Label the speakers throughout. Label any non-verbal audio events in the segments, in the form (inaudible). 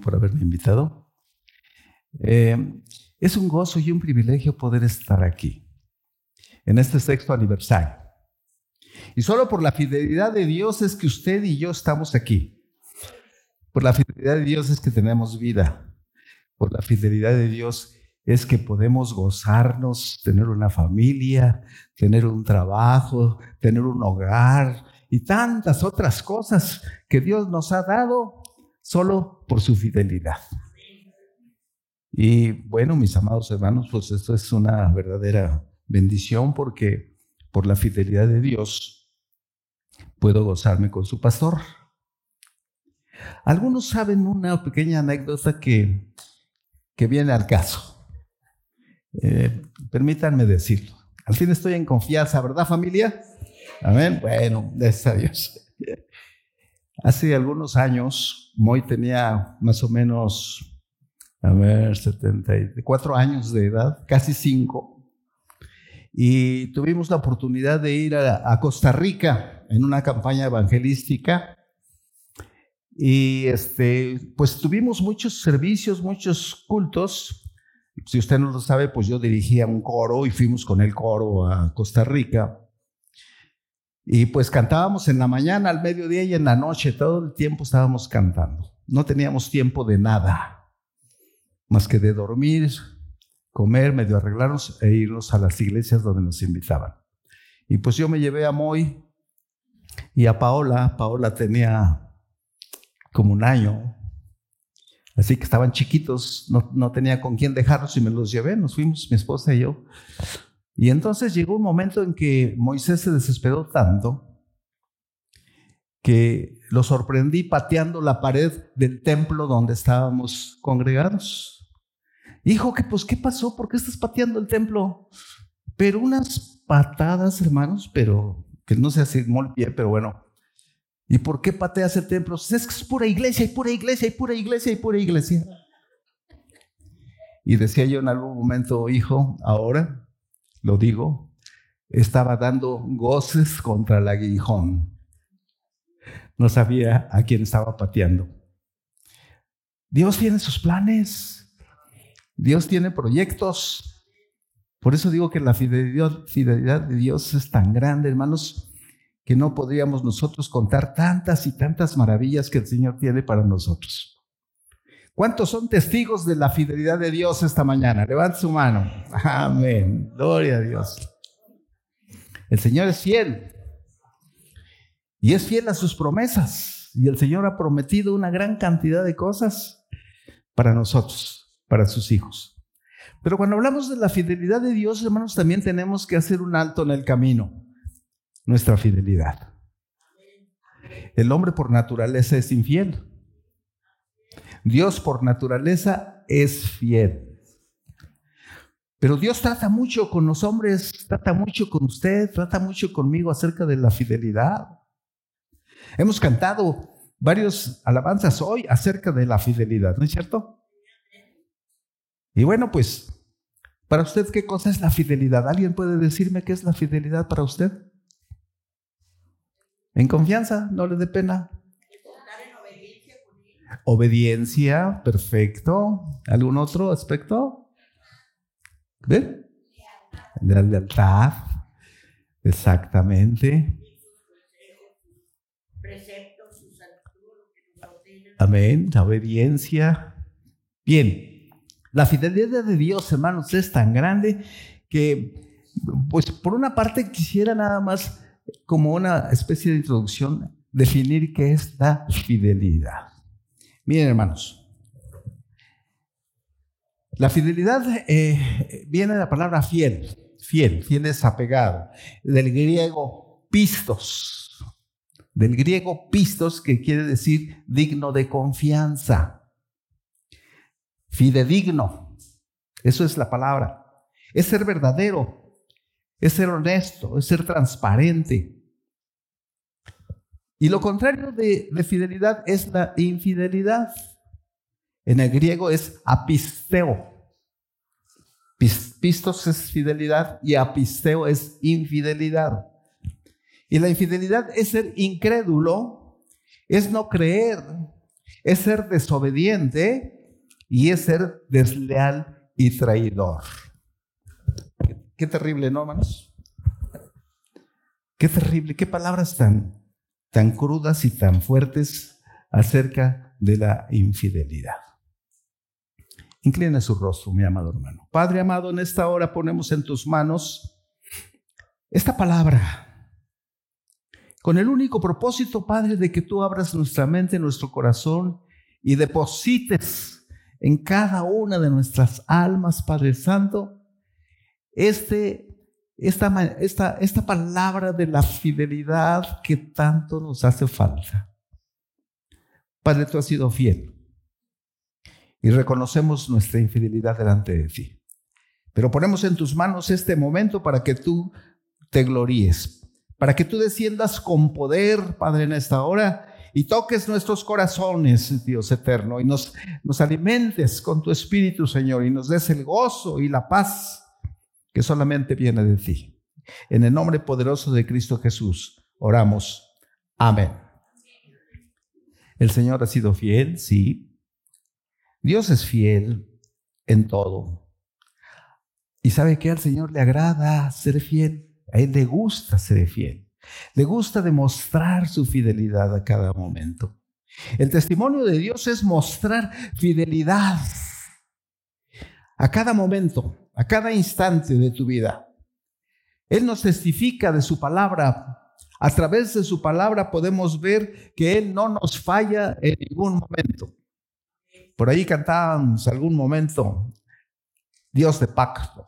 Speaker 1: por haberme invitado. Eh, es un gozo y un privilegio poder estar aquí, en este sexto aniversario. Y solo por la fidelidad de Dios es que usted y yo estamos aquí. Por la fidelidad de Dios es que tenemos vida. Por la fidelidad de Dios es que podemos gozarnos, tener una familia, tener un trabajo, tener un hogar y tantas otras cosas que Dios nos ha dado solo por su fidelidad. Y bueno, mis amados hermanos, pues esto es una verdadera bendición porque por la fidelidad de Dios puedo gozarme con su pastor. Algunos saben una pequeña anécdota que, que viene al caso. Eh, permítanme decirlo. Al fin estoy en confianza, ¿verdad familia? Amén. Bueno, gracias a Dios. Hace algunos años, Moy tenía más o menos a ver, 74 años de edad, casi 5. Y tuvimos la oportunidad de ir a, Costa Rica en una campaña evangelística. Y este, pues tuvimos muchos servicios, muchos cultos. Si usted no lo sabe, pues yo dirigía un coro y fuimos con el coro a Costa Rica. Y pues cantábamos en la mañana, al mediodía y en la noche, todo el tiempo estábamos cantando. No teníamos tiempo de nada más que de dormir, comer, medio arreglarnos e irnos a las iglesias donde nos invitaban. Y pues yo me llevé a Moy y a Paola. Paola tenía como un año, así que estaban chiquitos, no, no tenía con quién dejarlos y me los llevé, nos fuimos, mi esposa y yo. Y entonces llegó un momento en que Moisés se desesperó tanto que lo sorprendí pateando la pared del templo donde estábamos congregados. Hijo, que pues, ¿qué pasó? ¿Por qué estás pateando el templo? Pero unas patadas, hermanos, pero que no se hace el pie, pero bueno. ¿Y por qué pateas el templo? Es que es pura iglesia, y pura iglesia, y pura iglesia, y pura iglesia. Y decía yo en algún momento, hijo, ahora lo digo, estaba dando goces contra el aguijón. No sabía a quién estaba pateando. Dios tiene sus planes. Dios tiene proyectos. Por eso digo que la fidelidad, de Dios es tan grande, hermanos, que no podríamos nosotros contar tantas y tantas maravillas que el Señor tiene para nosotros. ¿Cuántos son testigos de la fidelidad de Dios esta mañana? Levante su mano. Amén. Gloria a Dios. El Señor es fiel. Y es fiel a sus promesas. Y el Señor ha prometido una gran cantidad de cosas para nosotros para sus hijos. Pero cuando hablamos de la fidelidad de Dios, hermanos, también tenemos que hacer un alto en el camino, nuestra fidelidad. El hombre por naturaleza es infiel. Dios por naturaleza es fiel. Pero Dios trata mucho con los hombres, trata mucho con usted, trata mucho conmigo acerca de la fidelidad. Hemos cantado varios alabanzas hoy acerca de la fidelidad, ¿no es cierto? Y bueno, pues, para usted, ¿qué cosa es la fidelidad? ¿Alguien puede decirme qué es la fidelidad para usted? En confianza, no le dé pena. Obediencia, perfecto. ¿Algún otro aspecto? ¿Ve? La lealtad, exactamente. Amén, la obediencia. Bien, la fidelidad de Dios, hermanos, es tan grande que, pues por una parte quisiera nada más como una especie de introducción definir qué es la fidelidad. Miren, hermanos, la fidelidad eh, viene de la palabra fiel, fiel, fiel es apegado, del griego pistos, del griego pistos que quiere decir digno de confianza. Fidedigno. Eso es la palabra. Es ser verdadero, es ser honesto, es ser transparente. Y lo contrario de, fidelidad es la infidelidad. En el griego es apisteo. Pistos es fidelidad y apisteo es infidelidad. Y la infidelidad es ser incrédulo, es no creer, es ser desobediente y es ser desleal y traidor. Qué, terrible, ¿no, hermanos? Qué terrible, qué palabras tan, tan crudas y tan fuertes acerca de la infidelidad. Inclina su rostro, mi amado hermano. Padre amado, en esta hora ponemos en tus manos esta palabra con el único propósito, Padre, de que tú abras nuestra mente, nuestro corazón y deposites en cada una de nuestras almas, Padre Santo, este, esta, esta, esta palabra de la fidelidad que tanto nos hace falta. Padre, tú has sido fiel y reconocemos nuestra infidelidad delante de ti. Pero ponemos en tus manos este momento para que tú te gloríes, para que tú desciendas con poder, Padre, en esta hora y toques nuestros corazones, Dios eterno, y nos, nos alimentes con tu espíritu, Señor, y nos des el gozo y la paz que solamente viene de ti. En el nombre poderoso de Cristo Jesús, oramos. Amén. El Señor ha sido fiel, sí. Dios es fiel en todo. ¿Y sabe que al Señor le agrada ser fiel? A Él le gusta ser fiel. Le gusta demostrar su fidelidad a cada momento. El testimonio de Dios es mostrar fidelidad a cada momento, a cada instante de tu vida. Él nos testifica de su palabra. A través de su palabra podemos ver que Él no nos falla en ningún momento. Por ahí cantábamos algún momento, Dios de pacto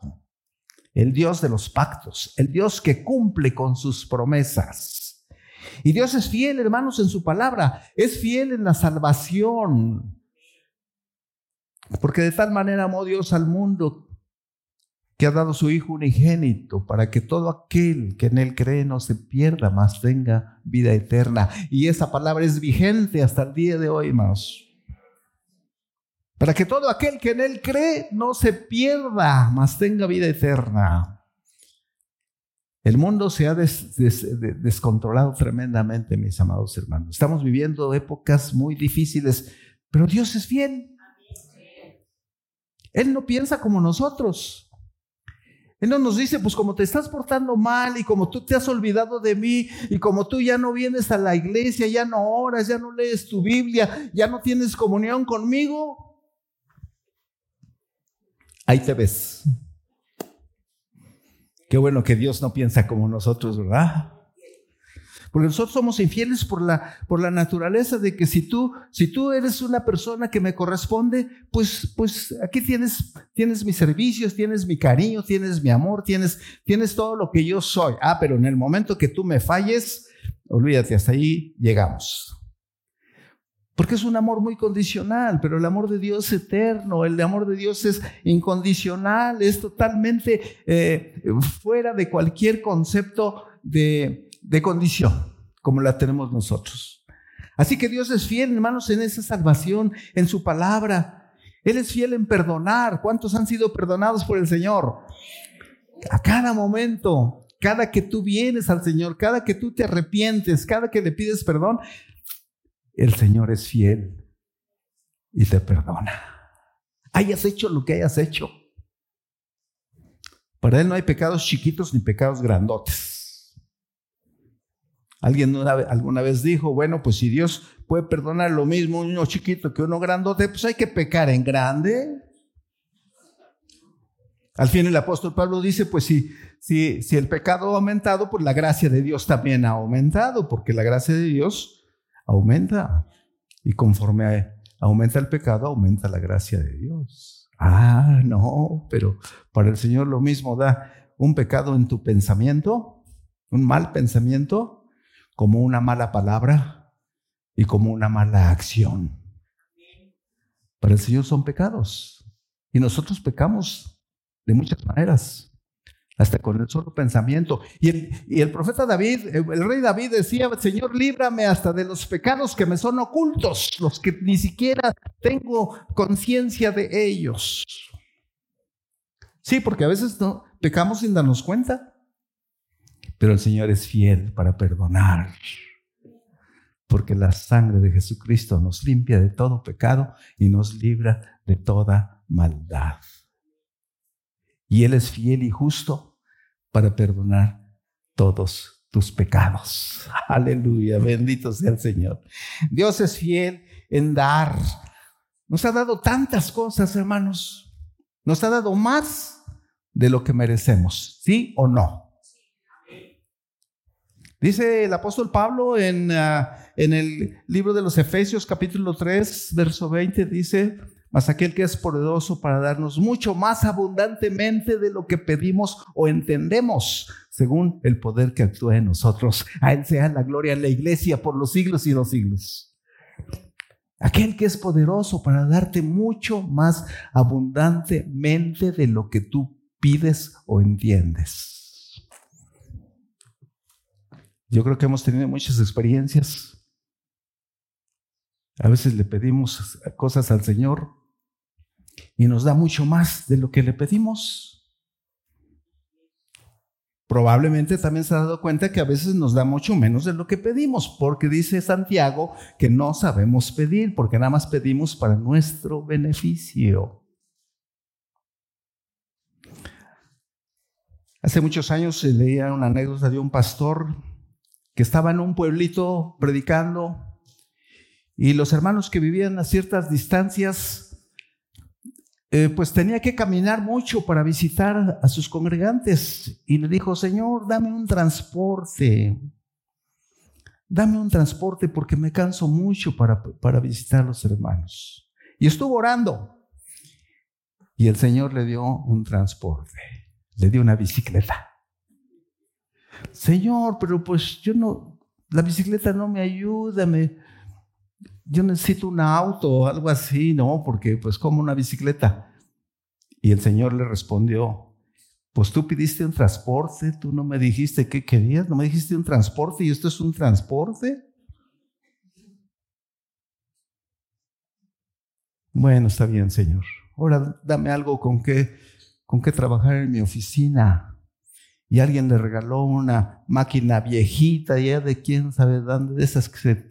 Speaker 1: el Dios de los pactos, el Dios que cumple con sus promesas. Y Dios es fiel, hermanos, en su palabra, es fiel en la salvación. Porque de tal manera amó Dios al mundo que ha dado su Hijo unigénito para que todo aquel que en Él cree no se pierda, mas tenga vida eterna. Y esa palabra es vigente hasta el día de hoy, hermanos para que todo aquel que en Él cree no se pierda, mas tenga vida eterna. El mundo se ha descontrolado tremendamente, mis amados hermanos. Estamos viviendo épocas muy difíciles, pero Dios es fiel. Él no piensa como nosotros. Él no nos dice, pues como te estás portando mal y como tú te has olvidado de mí y como tú ya no vienes a la iglesia, ya no oras, ya no lees tu Biblia, ya no tienes comunión conmigo, ahí te ves. Qué bueno que Dios no piensa como nosotros, ¿verdad? Porque nosotros somos infieles por la, por la naturaleza de que si tú, si tú eres una persona que me corresponde, pues, pues aquí tienes, tienes mis servicios, tienes mi cariño, tienes mi amor, tienes, tienes todo lo que yo soy. Ah, pero en el momento que tú me falles, olvídate, hasta ahí llegamos. Porque es un amor muy condicional, pero el amor de Dios es eterno, el amor de Dios es incondicional, es totalmente eh, fuera de cualquier concepto de, de condición, como la tenemos nosotros. Así que Dios es fiel, hermanos, en esa salvación, en su palabra. Él es fiel en perdonar. ¿Cuántos han sido perdonados por el Señor? A cada momento, cada que tú vienes al Señor, cada que tú te arrepientes, cada que le pides perdón, el Señor es fiel y te perdona. Hayas hecho lo que hayas hecho. Para Él no hay pecados chiquitos ni pecados grandotes. Alguien alguna vez dijo, bueno, pues si Dios puede perdonar lo mismo uno chiquito que uno grandote, pues hay que pecar en grande. Al fin el apóstol Pablo dice, pues si, si, si el pecado ha aumentado, pues la gracia de Dios también ha aumentado, porque la gracia de Dios aumenta. Y conforme aumenta el pecado, aumenta la gracia de Dios. Ah, no, pero para el Señor lo mismo da un pecado en tu pensamiento, un mal pensamiento, como una mala palabra y como una mala acción. Para el Señor son pecados. Y nosotros pecamos de muchas maneras hasta con el solo pensamiento. Y el, y el, profeta David, el rey David decía, Señor, líbrame hasta de los pecados que me son ocultos, los que ni siquiera tengo conciencia de ellos. Sí, porque a veces no, pecamos sin darnos cuenta, pero el Señor es fiel para perdonar. porque la sangre de Jesucristo nos limpia de todo pecado y nos libra de toda maldad. Y Él es fiel y justo para perdonar todos tus pecados. (laughs) Aleluya, bendito sea el Señor. Dios es fiel en dar. Nos ha dado tantas cosas, hermanos. Nos ha dado más de lo que merecemos, ¿sí o no? Dice el apóstol Pablo en, ah, en el libro de los Efesios capítulo 3, verso 20, dice, mas aquel que es poderoso para darnos mucho más abundantemente de lo que pedimos o entendemos, según el poder que actúa en nosotros. A Él sea la gloria en la iglesia por los siglos y los siglos. Aquel que es poderoso para darte mucho más abundantemente de lo que tú pides o entiendes. Yo creo que hemos tenido muchas experiencias. A veces le pedimos cosas al Señor y nos da mucho más de lo que le pedimos. Probablemente también se ha dado cuenta que a veces nos da mucho menos de lo que pedimos, porque dice Santiago que no sabemos pedir, porque nada más pedimos para nuestro beneficio. Hace muchos años leía una anécdota de un pastor que estaba en un pueblito predicando y los hermanos que vivían a ciertas distancias, eh, pues tenía que caminar mucho para visitar a sus congregantes y le dijo, Señor, dame un transporte, dame un transporte porque me canso mucho para, para visitar a los hermanos. Y estuvo orando y el Señor le dio un transporte, le dio una bicicleta. Señor, pero pues yo no, la bicicleta no me ayuda, me, yo necesito un auto o algo así, ¿no? Porque pues como una bicicleta. Y el Señor le respondió, pues tú pidiste un transporte, tú no me dijiste qué querías, no me dijiste un transporte y esto es un transporte. Bueno, está bien, Señor. Ahora dame algo con qué, con qué trabajar en mi oficina y alguien le regaló una máquina viejita, ya de quién sabe dónde, de esas que se,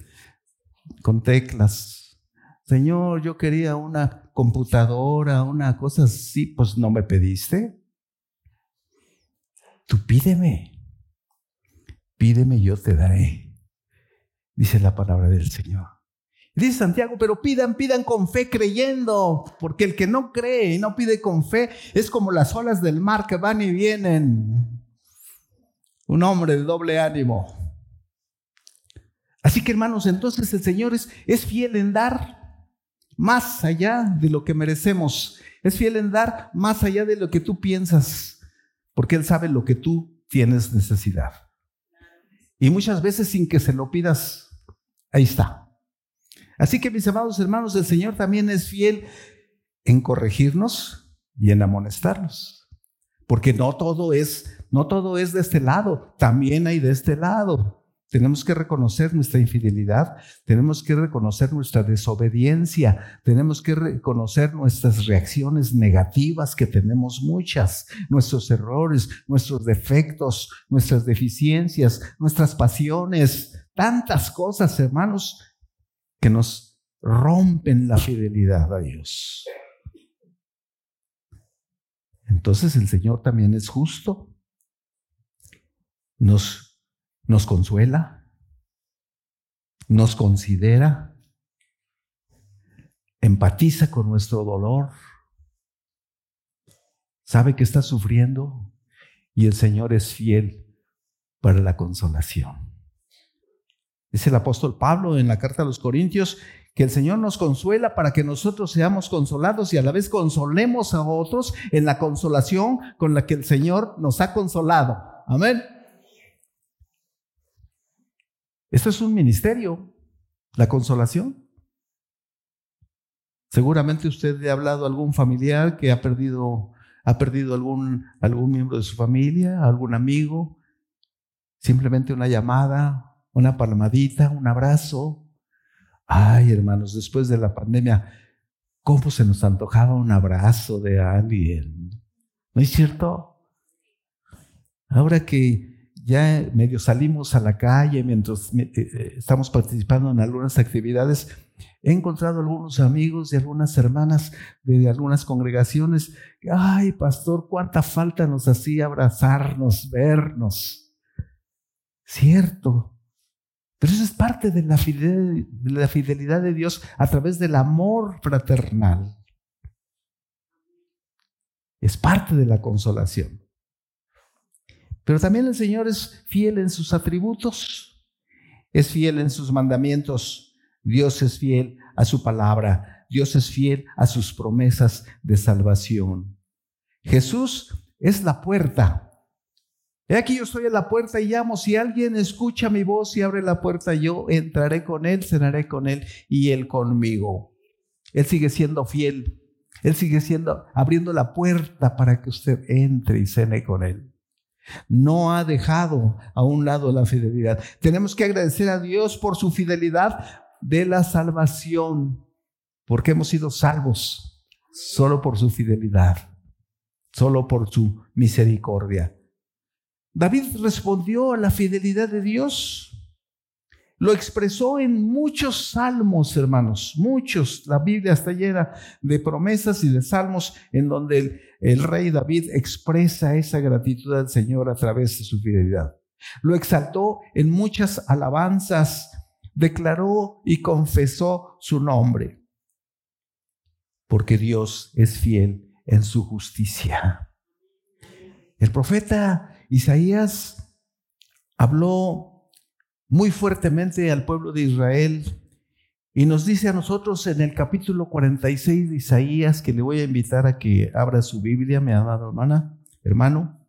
Speaker 1: con teclas. Señor, yo quería una computadora, una cosa así, pues no me pediste. Tú pídeme, pídeme, yo te daré, dice la palabra del Señor. Dice Santiago, pero pidan, pidan con fe creyendo, porque el que no cree y no pide con fe es como las olas del mar que van y vienen un hombre de doble ánimo. Así que hermanos, entonces el Señor es, es fiel en dar más allá de lo que merecemos. Es fiel en dar más allá de lo que tú piensas, porque Él sabe lo que tú tienes necesidad. Y muchas veces sin que se lo pidas, ahí está. Así que mis amados hermanos, el Señor también es fiel en corregirnos y en amonestarnos. Porque no todo es no todo es de este lado, también hay de este lado. Tenemos que reconocer nuestra infidelidad, tenemos que reconocer nuestra desobediencia, tenemos que reconocer nuestras reacciones negativas, que tenemos muchas, nuestros errores, nuestros defectos, nuestras deficiencias, nuestras pasiones, tantas cosas, hermanos, que nos rompen la fidelidad a Dios. Entonces el Señor también es justo nos, consuela, nos considera, empatiza con nuestro dolor, sabe que está sufriendo y el Señor es fiel para la consolación. Dice el apóstol Pablo en la carta a los Corintios que el Señor nos consuela para que nosotros seamos consolados y a la vez consolemos a otros en la consolación con la que el Señor nos ha consolado. Amén. Esto es un ministerio, la consolación. Seguramente usted ha hablado a algún familiar que ha perdido, ha perdido algún, algún miembro de su familia, algún amigo. Simplemente una llamada, una palmadita, un abrazo. Ay, hermanos, después de la pandemia, ¿cómo se nos antojaba un abrazo de alguien? ¿No es cierto? Ahora que ya medio salimos a la calle, mientras eh, eh, estamos participando en algunas actividades, he encontrado algunos amigos y algunas hermanas de algunas congregaciones. Ay, pastor, cuánta falta nos hacía abrazarnos, vernos. Cierto. Pero eso es parte de la, de la fidelidad de Dios a través del amor fraternal. Es parte de la consolación. Pero también el Señor es fiel en sus atributos, es fiel en sus mandamientos, Dios es fiel a su palabra, Dios es fiel a sus promesas de salvación. Jesús es la puerta. He aquí yo estoy en la puerta y llamo. Si alguien escucha mi voz y abre la puerta, yo entraré con él, cenaré con él y él conmigo. Él sigue siendo fiel. Él sigue siendo abriendo la puerta para que usted entre y cene con él. No ha dejado a un lado la fidelidad. Tenemos que agradecer a Dios por su fidelidad de la salvación, porque hemos sido salvos solo por su fidelidad, solo por su misericordia. David respondió a la fidelidad de Dios lo expresó en muchos salmos, hermanos, muchos. La Biblia está llena de promesas y de salmos en donde el, rey David expresa esa gratitud al Señor a través de su fidelidad. Lo exaltó en muchas alabanzas, declaró y confesó su nombre, porque Dios es fiel en su justicia. El profeta Isaías habló muy fuertemente al pueblo de Israel y nos dice a nosotros en el capítulo 46 de Isaías, que le voy a invitar a que abra su Biblia, mi amada hermana, hermano.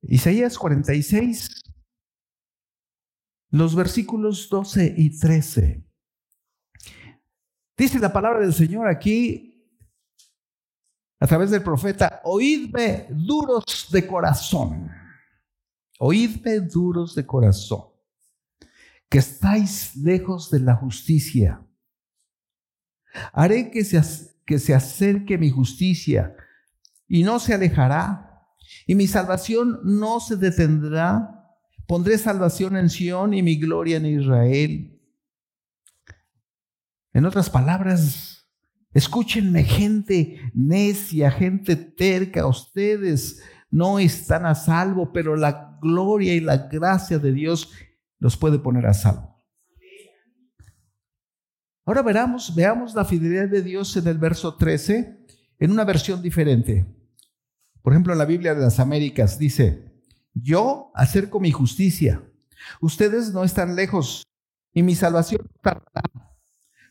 Speaker 1: Isaías 46, los versículos 12 y 13. Dice la palabra del Señor aquí, a través del profeta, oídme duros de corazón, oídme duros de corazón que estáis lejos de la justicia. Haré que se, que se acerque mi justicia y no se alejará, y mi salvación no se detendrá. Pondré salvación en Sión y mi gloria en Israel. En otras palabras, escúchenme gente necia, gente terca, ustedes no están a salvo, pero la gloria y la gracia de Dios los puede poner a salvo. Ahora veamos, veamos la fidelidad de Dios en el verso 13 en una versión diferente. Por ejemplo, en la Biblia de las Américas dice, yo acerco mi justicia, ustedes no están lejos y mi salvación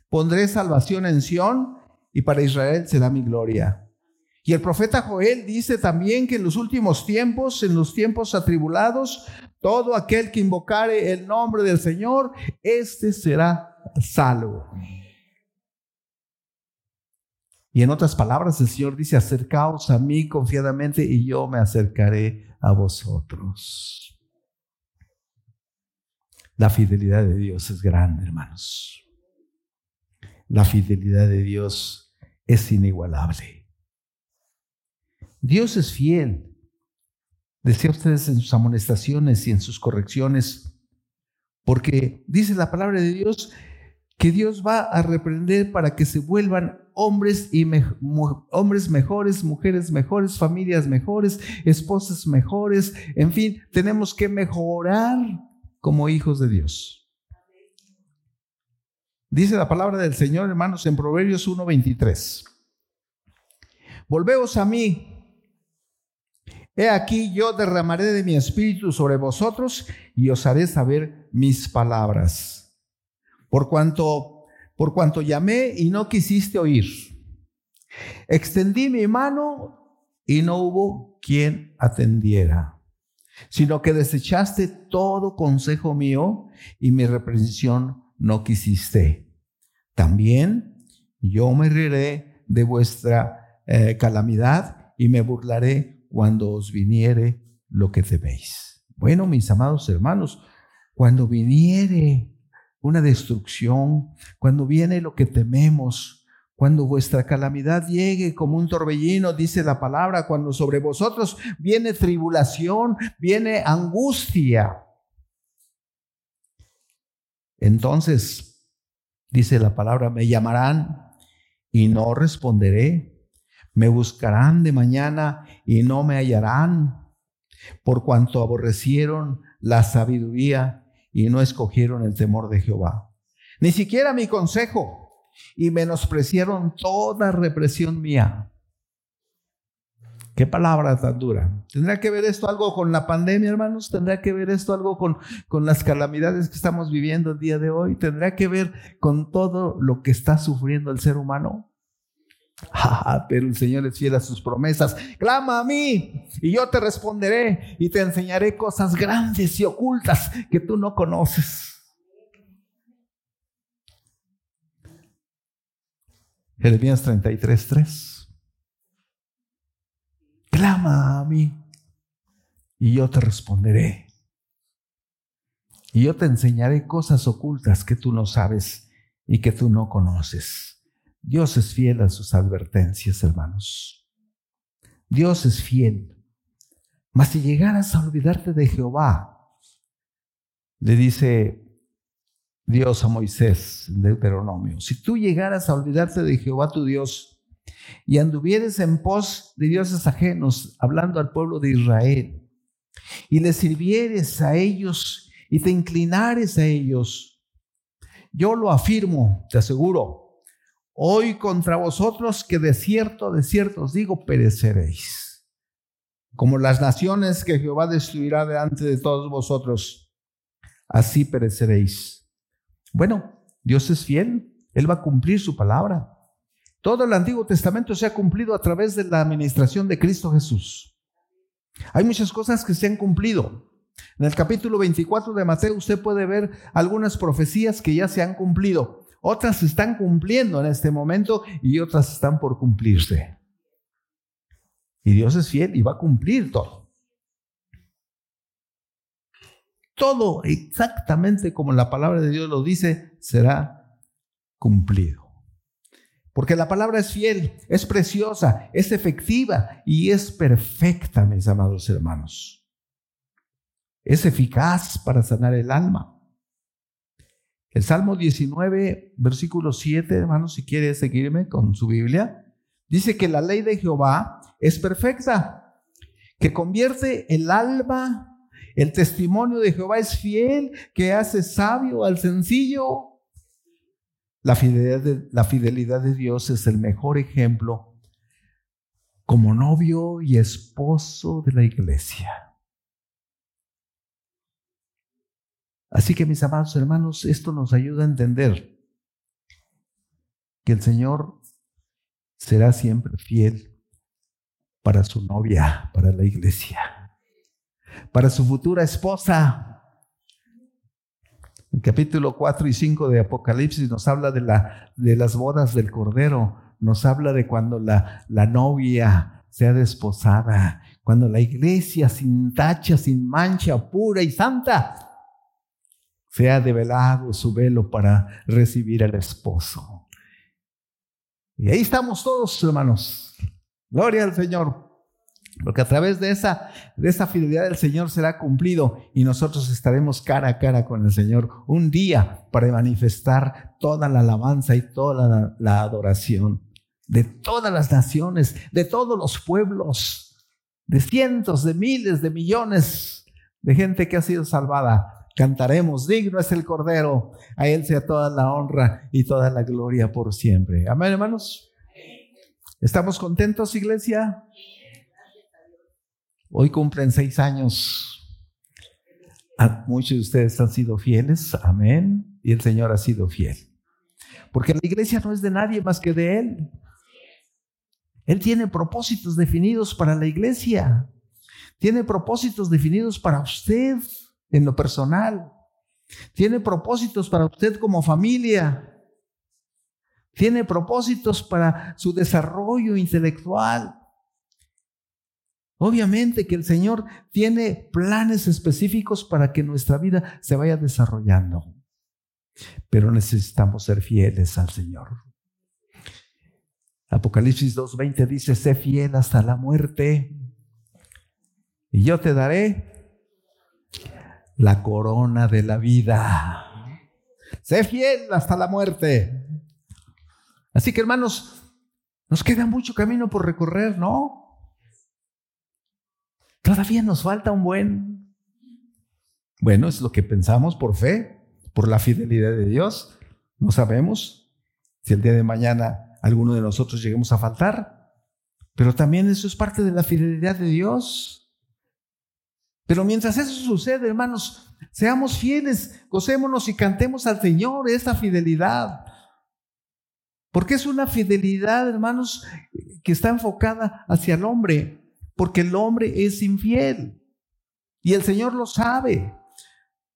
Speaker 1: Pondré salvación en Sión y para Israel será mi gloria. Y el profeta Joel dice también que en los últimos tiempos, en los tiempos atribulados, todo aquel que invocare el nombre del Señor, éste será salvo. Y en otras palabras, el Señor dice, acercaos a mí confiadamente y yo me acercaré a vosotros. La fidelidad de Dios es grande, hermanos. La fidelidad de Dios es inigualable. Dios es fiel. Decía ustedes en sus amonestaciones y en sus correcciones, porque dice la palabra de Dios que Dios va a reprender para que se vuelvan hombres y hombres mejores, mujeres mejores, familias mejores, esposas mejores, en fin, tenemos que mejorar como hijos de Dios. Dice la palabra del Señor, hermanos, en Proverbios 1:23. Volveos a mí, He aquí yo derramaré de mi espíritu sobre vosotros y os haré saber mis palabras. Por cuanto, por cuanto llamé y no quisiste oír. Extendí mi mano y no hubo quien atendiera, sino que desechaste todo consejo mío y mi reprensión no quisiste. También yo me reiré de vuestra eh, calamidad y me burlaré cuando os viniere lo que teméis. Bueno, mis amados hermanos, cuando viniere una destrucción, cuando viene lo que tememos, Cuando vuestra calamidad llegue como un torbellino, dice la palabra, cuando sobre vosotros viene tribulación, viene angustia. Entonces, dice la palabra, me llamarán y no responderé. Me buscarán de mañana y no me hallarán, por cuanto aborrecieron la sabiduría y no escogieron el temor de Jehová. Ni siquiera mi consejo y menospreciaron toda represión mía. Qué palabra tan dura. ¿Tendrá que ver esto algo con la pandemia, hermanos? ¿Tendrá que ver esto algo con, con las calamidades que estamos viviendo el día de hoy? ¿Tendrá que ver con todo lo que está sufriendo el ser humano? (laughs) Pero el Señor es fiel a sus promesas. Clama a mí y yo te responderé y te enseñaré cosas grandes y ocultas que tú no conoces. Jeremías 33, 3. Clama a mí y yo te responderé. Y yo te enseñaré cosas ocultas que tú no sabes y que tú no conoces. Dios es fiel a sus advertencias, hermanos. Dios es fiel. Mas si llegaras a olvidarte de Jehová, le dice Dios a Moisés en Deuteronomio, si tú llegaras a olvidarte de Jehová tu Dios y anduvieres en pos de dioses ajenos, hablando al pueblo de Israel, y le sirvieres a ellos y te inclinares a ellos, yo lo afirmo, te aseguro, hoy contra vosotros que de cierto, de cierto os digo, pereceréis. Como las naciones que Jehová destruirá delante de todos vosotros, así pereceréis. Bueno, Dios es fiel, Él va a cumplir su palabra. Todo el Antiguo Testamento se ha cumplido a través de la administración de Cristo Jesús. Hay muchas cosas que se han cumplido. En el capítulo 24 de Mateo usted puede ver algunas profecías que ya se han cumplido. Otras están cumpliendo en este momento y otras están por cumplirse. Y Dios es fiel y va a cumplir todo todo exactamente como la palabra de Dios lo dice, será cumplido. Porque la palabra es fiel, es preciosa, es efectiva y es perfecta, mis amados hermanos. Es eficaz para sanar el alma. El Salmo 19, versículo 7, hermanos, si quiere seguirme con su Biblia, dice que la ley de Jehová es perfecta, que convierte el alma el testimonio de Jehová es fiel, que hace sabio al sencillo. La fidelidad, de, la fidelidad de Dios es el mejor ejemplo como novio y esposo de la iglesia. Así que mis amados hermanos, esto nos ayuda a entender que el Señor será siempre fiel para su novia, para la iglesia para su futura esposa. El capítulo 4 y 5 de Apocalipsis nos habla de, la, de las bodas del Cordero, nos habla de cuando la, la novia sea desposada, cuando la iglesia sin tacha, sin mancha, pura y santa, sea develado su velo para recibir al esposo. Y ahí estamos todos, hermanos. Gloria al Señor. Porque a través de esa, de esa fidelidad del Señor será cumplido y nosotros estaremos cara a cara con el Señor un día para manifestar toda la alabanza y toda la, la adoración de todas las naciones, de todos los pueblos, de cientos, de miles, de millones de gente que ha sido salvada. Cantaremos, digno es el Cordero, a Él sea toda la honra y toda la gloria por siempre. Amén, hermanos. ¿Estamos contentos, iglesia? Hoy cumplen seis años. Muchos de ustedes han sido fieles, amén, y el Señor ha sido fiel. Porque la iglesia no es de nadie más que de Él. Él tiene propósitos definidos para la iglesia. Tiene propósitos definidos para usted en lo personal. Tiene propósitos para usted como familia. Tiene propósitos para su desarrollo intelectual. Obviamente que el Señor tiene planes específicos para que nuestra vida se vaya desarrollando, pero necesitamos ser fieles al Señor. Apocalipsis 2.20 dice, sé fiel hasta la muerte y yo te daré la corona de la vida. Sé fiel hasta la muerte. Así que hermanos, nos queda mucho camino por recorrer, ¿no? Todavía nos falta un buen... Bueno, es lo que pensamos por fe, por la fidelidad de Dios. No sabemos si el día de mañana alguno de nosotros lleguemos a faltar, pero también eso es parte de la fidelidad de Dios. Pero mientras eso sucede, hermanos, seamos fieles, gocémonos y cantemos al Señor esta fidelidad. Porque es una fidelidad, hermanos, que está enfocada hacia el hombre porque el hombre es infiel y el Señor lo sabe.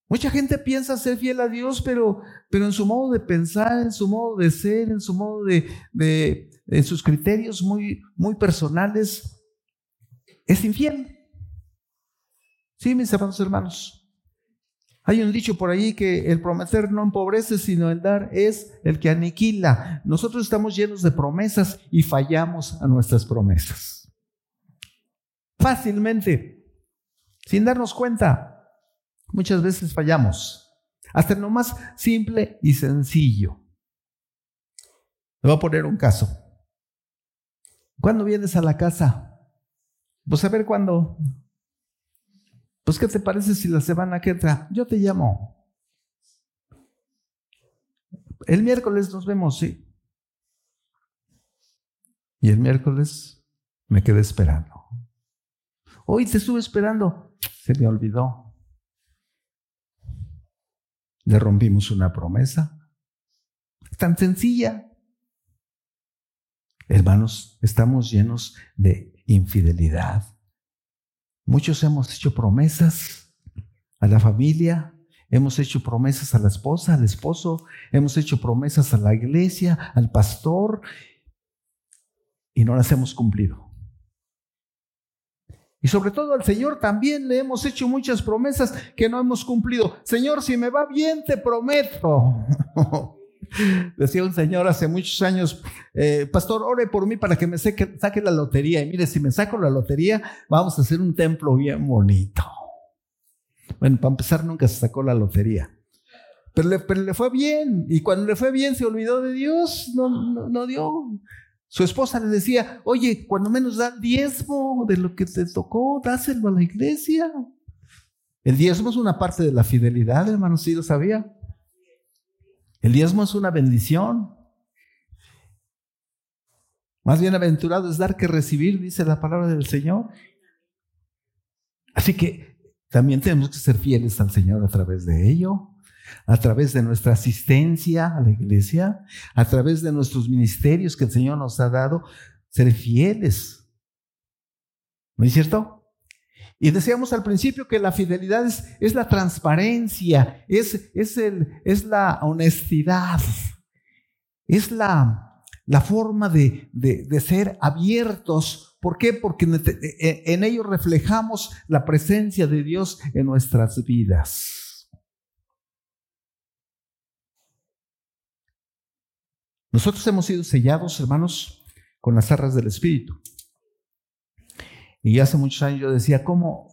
Speaker 1: Mucha gente piensa ser fiel a Dios, pero, pero en su modo de pensar, en su modo de ser, en su modo de, de en sus criterios muy, muy personales, es infiel. Sí, mis hermanos, hermanos. Hay un dicho por ahí que el prometer no empobrece, sino el dar es el que aniquila. Nosotros estamos llenos de promesas y fallamos a nuestras promesas fácilmente, sin darnos cuenta. Muchas veces fallamos, hasta lo más simple y sencillo. Le voy a poner un caso. ¿Cuándo vienes a la casa? Pues a ver cuándo. Pues ¿qué te parece si la semana que entra? Yo te llamo. El miércoles nos vemos, sí. Y el miércoles me quedé esperando. Hoy te estuve esperando. Se me olvidó. Le rompimos una promesa. Tan sencilla. Hermanos, estamos llenos de infidelidad. Muchos hemos hecho promesas a la familia, hemos hecho promesas a la esposa, al esposo, hemos hecho promesas a la iglesia, al pastor, y no las hemos cumplido. Y sobre todo al Señor también le hemos hecho muchas promesas que no hemos cumplido. Señor, si me va bien, te prometo. (laughs) Decía un señor hace muchos años, eh, pastor, ore por mí para que me saque, la lotería. Y mire, si me saco la lotería, vamos a hacer un templo bien bonito. Bueno, para empezar, nunca se sacó la lotería. Pero le, pero le fue bien. Y cuando le fue bien, se olvidó de Dios. No, no, no dio. Su esposa le decía, oye, cuando menos da el diezmo de lo que te tocó, dáselo a la iglesia. El diezmo es una parte de la fidelidad, hermano, ¿sí lo sabía? El diezmo es una bendición. Más bienaventurado es dar que recibir, dice la palabra del Señor. Así que también tenemos que ser fieles al Señor a través de ello a través de nuestra asistencia a la iglesia, a través de nuestros ministerios que el Señor nos ha dado, ser fieles. ¿No es cierto? Y decíamos al principio que la fidelidad es, la transparencia, es, es, el, es, la honestidad, es la, la forma de, de, ser abiertos. ¿Por qué? Porque en, en ello reflejamos la presencia de Dios en nuestras vidas. Nosotros hemos sido sellados, hermanos, con las arras del Espíritu. Y hace muchos años yo decía, ¿cómo,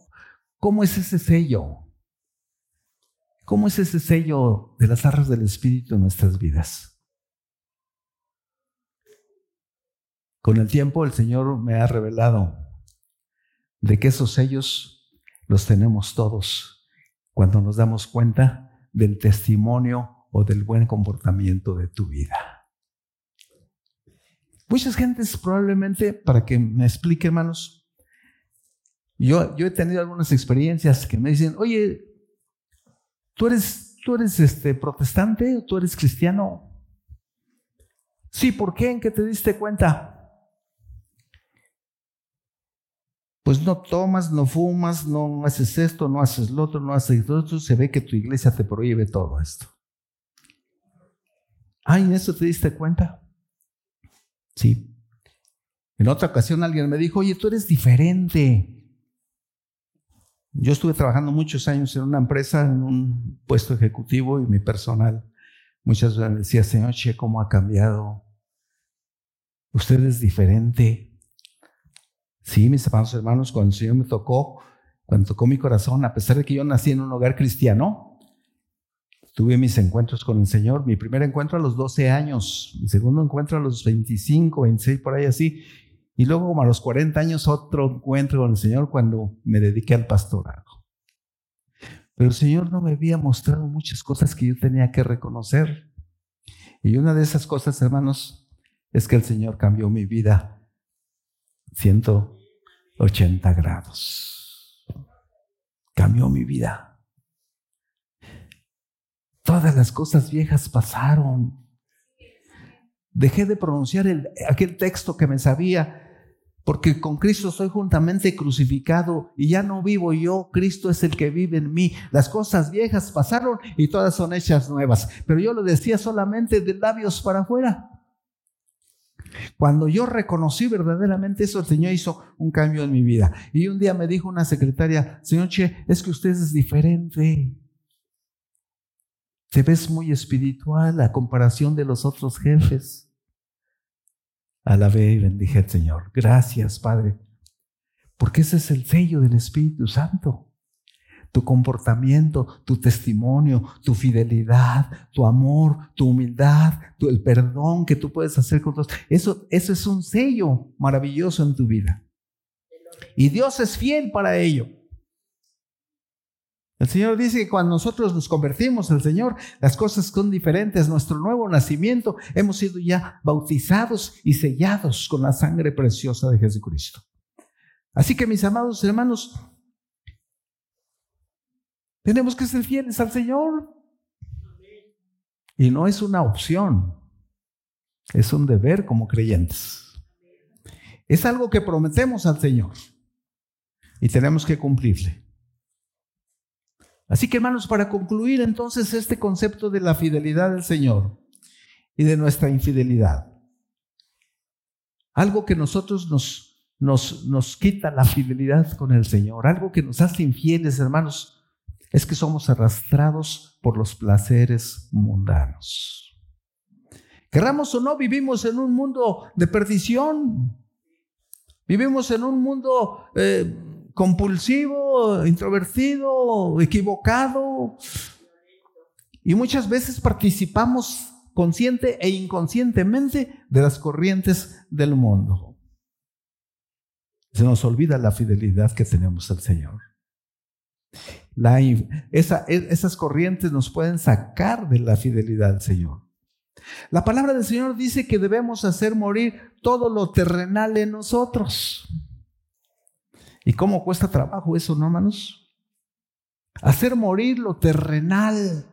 Speaker 1: cómo es ese sello? ¿Cómo es ese sello de las arras del Espíritu en nuestras vidas? Con el tiempo el Señor me ha revelado de que esos sellos los tenemos todos cuando nos damos cuenta del testimonio o del buen comportamiento de tu vida. Muchas gentes probablemente, para que me explique, hermanos, yo, he tenido algunas experiencias que me dicen, oye, ¿tú eres, tú eres este, protestante o tú eres cristiano? Sí, ¿por qué? ¿En qué te diste cuenta? Pues no tomas, no fumas, no haces esto, no haces lo otro, no haces lo otro. Se ve que tu iglesia te prohíbe todo esto. Ay, ¿en eso te diste cuenta? Sí. En otra ocasión alguien me dijo, oye, tú eres diferente. Yo estuve trabajando muchos años en una empresa, en un puesto ejecutivo y mi personal muchas veces decía, Señor, che, ¿cómo ha cambiado? Usted es diferente. Sí, mis hermanos, hermanos, cuando el Señor me tocó, cuando tocó mi corazón, a pesar de que yo nací en un hogar cristiano, tuve mis encuentros con el Señor. Mi primer encuentro a los 12 años, mi segundo encuentro a los 25, 26, por ahí así. Y luego como a los 40 años otro encuentro con el Señor cuando me dediqué al pastorado. Pero el Señor no me había mostrado muchas cosas que yo tenía que reconocer. Y una de esas cosas, hermanos, es que el Señor cambió mi vida 180 grados. Cambió mi vida. Todas las cosas viejas pasaron. Dejé de pronunciar el, aquel texto que me sabía, porque con Cristo soy juntamente crucificado y ya no vivo yo, Cristo es el que vive en mí. Las cosas viejas pasaron y todas son hechas nuevas, pero yo lo decía solamente de labios para afuera. Cuando yo reconocí verdaderamente eso, el Señor hizo un cambio en mi vida. Y un día me dijo una secretaria, Señor Che, es que usted es diferente. Te ves muy espiritual a comparación de los otros jefes. Alabé y bendije al Señor. Gracias, Padre, porque ese es el sello del Espíritu Santo. Tu comportamiento, tu testimonio, tu fidelidad, tu amor, tu humildad, el perdón que tú puedes hacer con todos. Eso, eso es un sello maravilloso en tu vida. Y Dios es fiel para ello. El Señor dice que cuando nosotros nos convertimos al Señor, las cosas son diferentes. Nuestro nuevo nacimiento, hemos sido ya bautizados y sellados con la sangre preciosa de Jesucristo. Así que mis amados hermanos, tenemos que ser fieles al Señor. Y no es una opción, es un deber como creyentes. Es algo que prometemos al Señor y tenemos que cumplirle. Así que hermanos, para concluir entonces este concepto de la fidelidad del Señor y de nuestra infidelidad, algo que nosotros nos, nos, nos quita la fidelidad con el Señor, algo que nos hace infieles, hermanos, es que somos arrastrados por los placeres mundanos. Querramos o no, vivimos en un mundo de perdición. Vivimos en un mundo eh, compulsivo, introvertido, equivocado. Y muchas veces participamos consciente e inconscientemente de las corrientes del mundo. Se nos olvida la fidelidad que tenemos al Señor. esas corrientes nos pueden sacar de la fidelidad al Señor. La palabra del Señor dice que debemos hacer morir todo lo terrenal en nosotros. ¿Y cómo cuesta trabajo eso, no, hermanos? Hacer morir lo terrenal.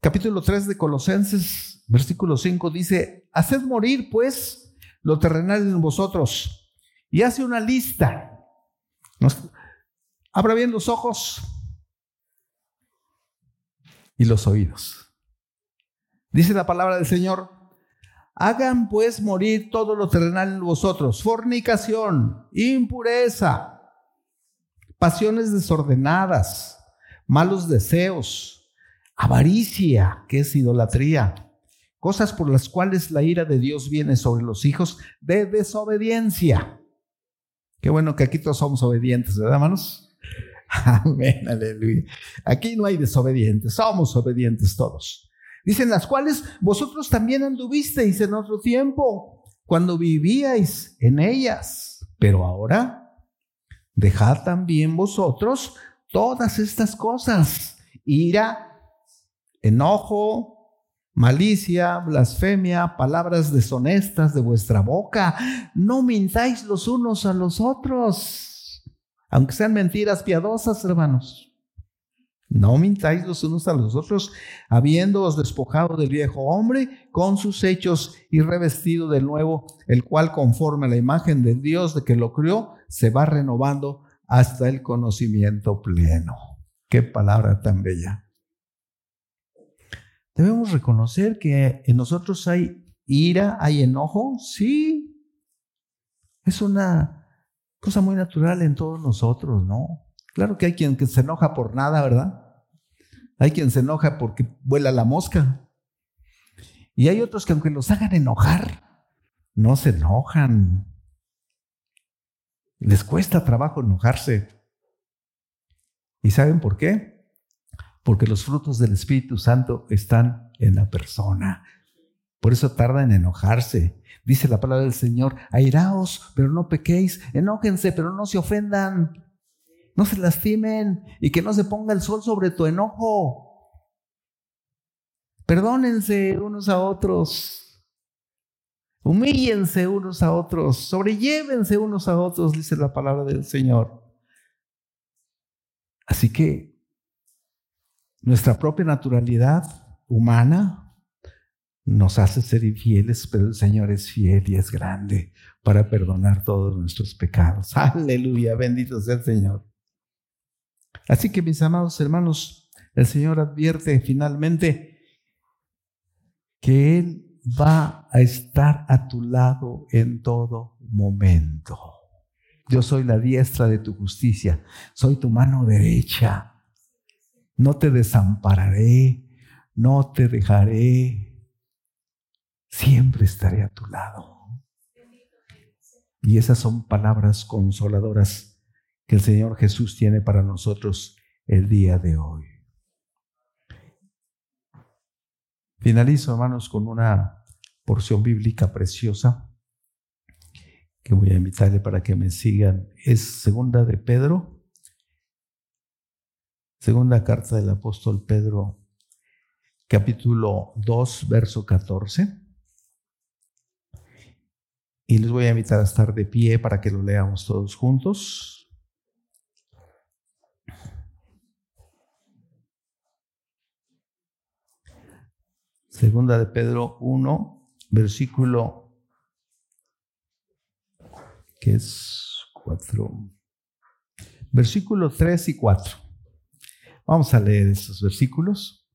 Speaker 1: Capítulo 3 de Colosenses, versículo 5 dice, haced morir pues lo terrenal en vosotros. Y hace una lista. abra bien los ojos y los oídos. Dice la palabra del Señor, Hagan pues morir todo lo terrenal en vosotros, fornicación, impureza, pasiones desordenadas, malos deseos, avaricia, que es idolatría, cosas por las cuales la ira de Dios viene sobre los hijos de desobediencia. Qué bueno que aquí todos somos obedientes, ¿verdad, hermanos? (laughs) Amén, aleluya. Aquí no hay desobedientes, somos obedientes todos. Dicen las cuales vosotros también anduvisteis en otro tiempo, cuando vivíais en ellas. Pero ahora, dejad también vosotros todas estas cosas. Ira, enojo, malicia, blasfemia, palabras deshonestas de vuestra boca. No mintáis los unos a los otros, aunque sean mentiras piadosas, hermanos. No mintáis los unos a los otros, habiéndoos despojado del viejo hombre con sus hechos y revestido del nuevo, el cual conforme a la imagen del Dios de que lo crió, se va renovando hasta el conocimiento pleno. Qué palabra tan bella. Debemos reconocer que en nosotros hay ira, hay enojo, sí. Es una cosa muy natural en todos nosotros, ¿no? Claro que hay quien se enoja por nada, ¿verdad? Hay quien se enoja porque vuela la mosca. Y hay otros que aunque los hagan enojar, no se enojan. Les cuesta trabajo enojarse. ¿Y saben por qué? Porque los frutos del Espíritu Santo están en la persona. Por eso tarda en enojarse. Dice la palabra del Señor, airaos, pero no pequéis, enójense, pero no se ofendan, no se lastimen y que no se ponga el sol sobre tu enojo. Perdónense unos a otros, humíllense unos a otros, sobrellévense unos a otros, dice la palabra del Señor. Así que nuestra propia naturalidad humana nos hace ser infieles, pero el Señor es fiel y es grande para perdonar todos nuestros pecados. (laughs) Aleluya, bendito sea el Señor. Así que mis amados hermanos, el Señor advierte finalmente que Él va a estar a tu lado en todo momento. Yo soy la diestra de tu justicia, soy tu mano derecha. No te desampararé, no te dejaré, siempre estaré a tu lado. Y esas son palabras consoladoras que el Señor Jesús tiene para nosotros el día de hoy. Finalizo, hermanos, con una porción bíblica preciosa que voy a invitarle para que me sigan. Es segunda de Pedro, segunda carta del apóstol Pedro, capítulo 2, verso 14. Y les voy a invitar a estar de pie para que lo leamos todos juntos. Segunda de Pedro 1, versículo que es 4. Versículo 3 y 4. Vamos a leer estos versículos.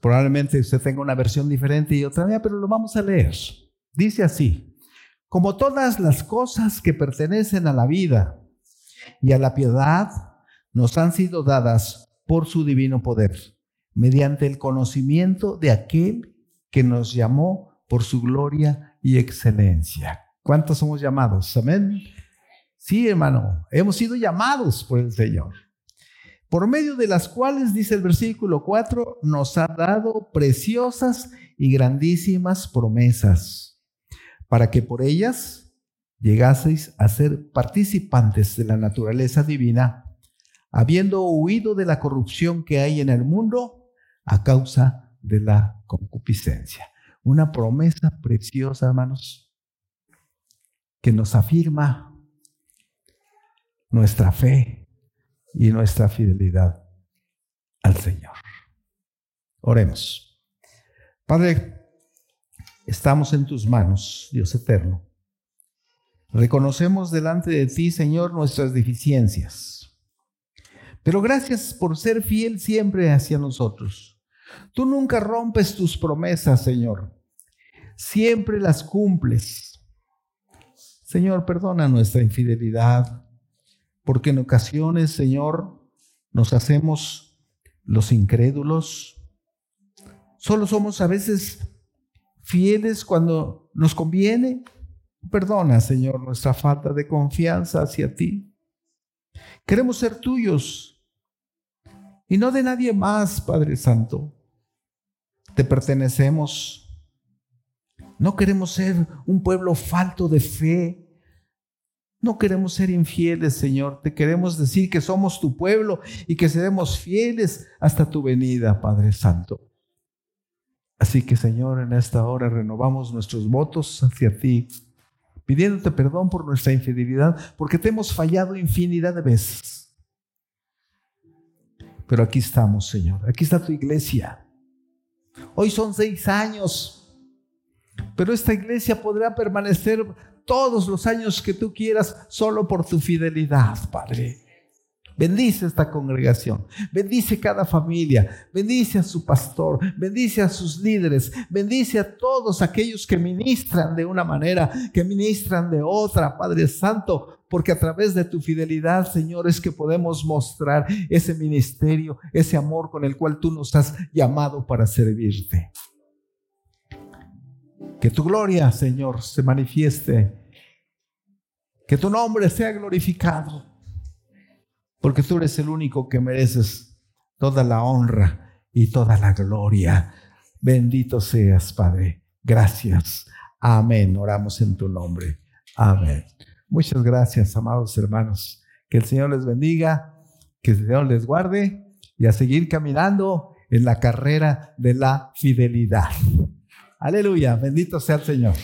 Speaker 1: Probablemente usted tenga una versión diferente y otra, pero lo vamos a leer. Dice así como todas las cosas que pertenecen a la vida y a la piedad, nos han sido dadas por su divino poder, mediante el conocimiento de aquel que nos llamó por su gloria y excelencia. ¿Cuántos somos llamados? Amén. Sí, hermano, hemos sido llamados por el Señor, por medio de las cuales, dice el versículo 4, nos ha dado preciosas y grandísimas promesas para que por ellas llegaseis a ser participantes de la naturaleza divina, habiendo huido de la corrupción que hay en el mundo a causa de la concupiscencia. Una promesa preciosa, hermanos, que nos afirma nuestra fe y nuestra fidelidad al Señor. Oremos. Padre, Estamos en tus manos, Dios eterno. Reconocemos delante de ti, Señor, nuestras deficiencias. Pero gracias por ser fiel siempre hacia nosotros. Tú nunca rompes tus promesas, Señor. Siempre las cumples. Señor, perdona nuestra infidelidad, porque en ocasiones, Señor, nos hacemos los incrédulos. Solo somos a veces fieles cuando nos conviene. Perdona, Señor, nuestra falta de confianza hacia ti. Queremos ser tuyos y no de nadie más, Padre Santo. Te pertenecemos. No queremos ser un pueblo falto de fe. No queremos ser infieles, Señor. Te queremos decir que somos tu pueblo y que seremos fieles hasta tu venida, Padre Santo. Así que Señor, en esta hora renovamos nuestros votos hacia ti, pidiéndote perdón por nuestra infidelidad, porque te hemos fallado infinidad de veces. Pero aquí estamos, Señor, aquí está tu iglesia. Hoy son seis años, pero esta iglesia podrá permanecer todos los años que tú quieras solo por tu fidelidad, Padre. Bendice esta congregación, bendice cada familia, bendice a su pastor, bendice a sus líderes, bendice a todos aquellos que ministran de una manera, que ministran de otra, Padre Santo, porque a través de tu fidelidad, Señor, es que podemos mostrar ese ministerio, ese amor con el cual tú nos has llamado para servirte. Que tu gloria, Señor, se manifieste. Que tu nombre sea glorificado. Porque tú eres el único que mereces toda la honra y toda la gloria. Bendito seas, Padre. Gracias. Amén. Oramos en tu nombre. Amén. Muchas gracias, amados hermanos. Que el Señor les bendiga, que el Señor les guarde y a seguir caminando en la carrera de la fidelidad. Aleluya, bendito sea el Señor.